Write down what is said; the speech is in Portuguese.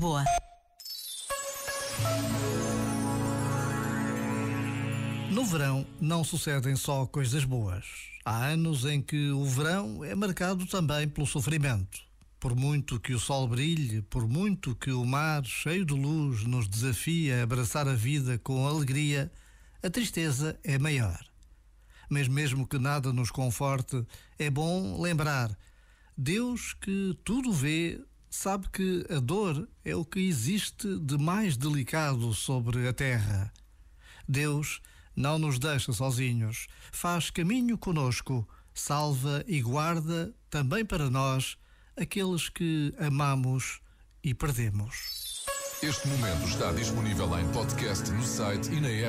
Lisboa. No verão não sucedem só coisas boas. Há anos em que o verão é marcado também pelo sofrimento. Por muito que o sol brilhe, por muito que o mar, cheio de luz, nos desafie a abraçar a vida com alegria, a tristeza é maior. Mas mesmo que nada nos conforte, é bom lembrar: Deus que tudo vê, sabe que a dor é o que existe de mais delicado sobre a terra. Deus não nos deixa sozinhos, faz caminho conosco, salva e guarda também para nós aqueles que amamos e perdemos. Este momento está disponível em podcast no site e na app.